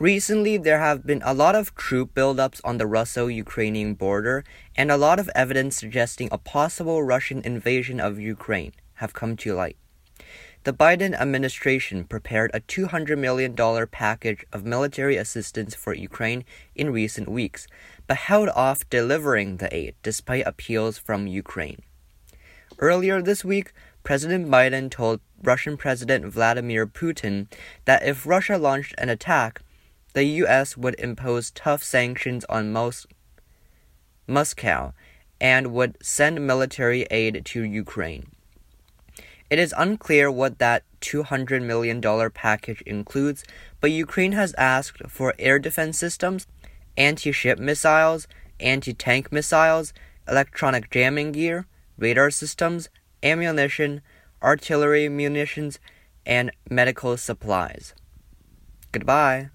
Recently, there have been a lot of troop buildups on the Russo Ukrainian border, and a lot of evidence suggesting a possible Russian invasion of Ukraine have come to light. The Biden administration prepared a $200 million package of military assistance for Ukraine in recent weeks, but held off delivering the aid despite appeals from Ukraine. Earlier this week, President Biden told Russian President Vladimir Putin that if Russia launched an attack, the U.S. would impose tough sanctions on Mos- Moscow and would send military aid to Ukraine. It is unclear what that $200 million package includes, but Ukraine has asked for air defense systems, anti ship missiles, anti tank missiles, electronic jamming gear, radar systems, ammunition, artillery munitions, and medical supplies. Goodbye.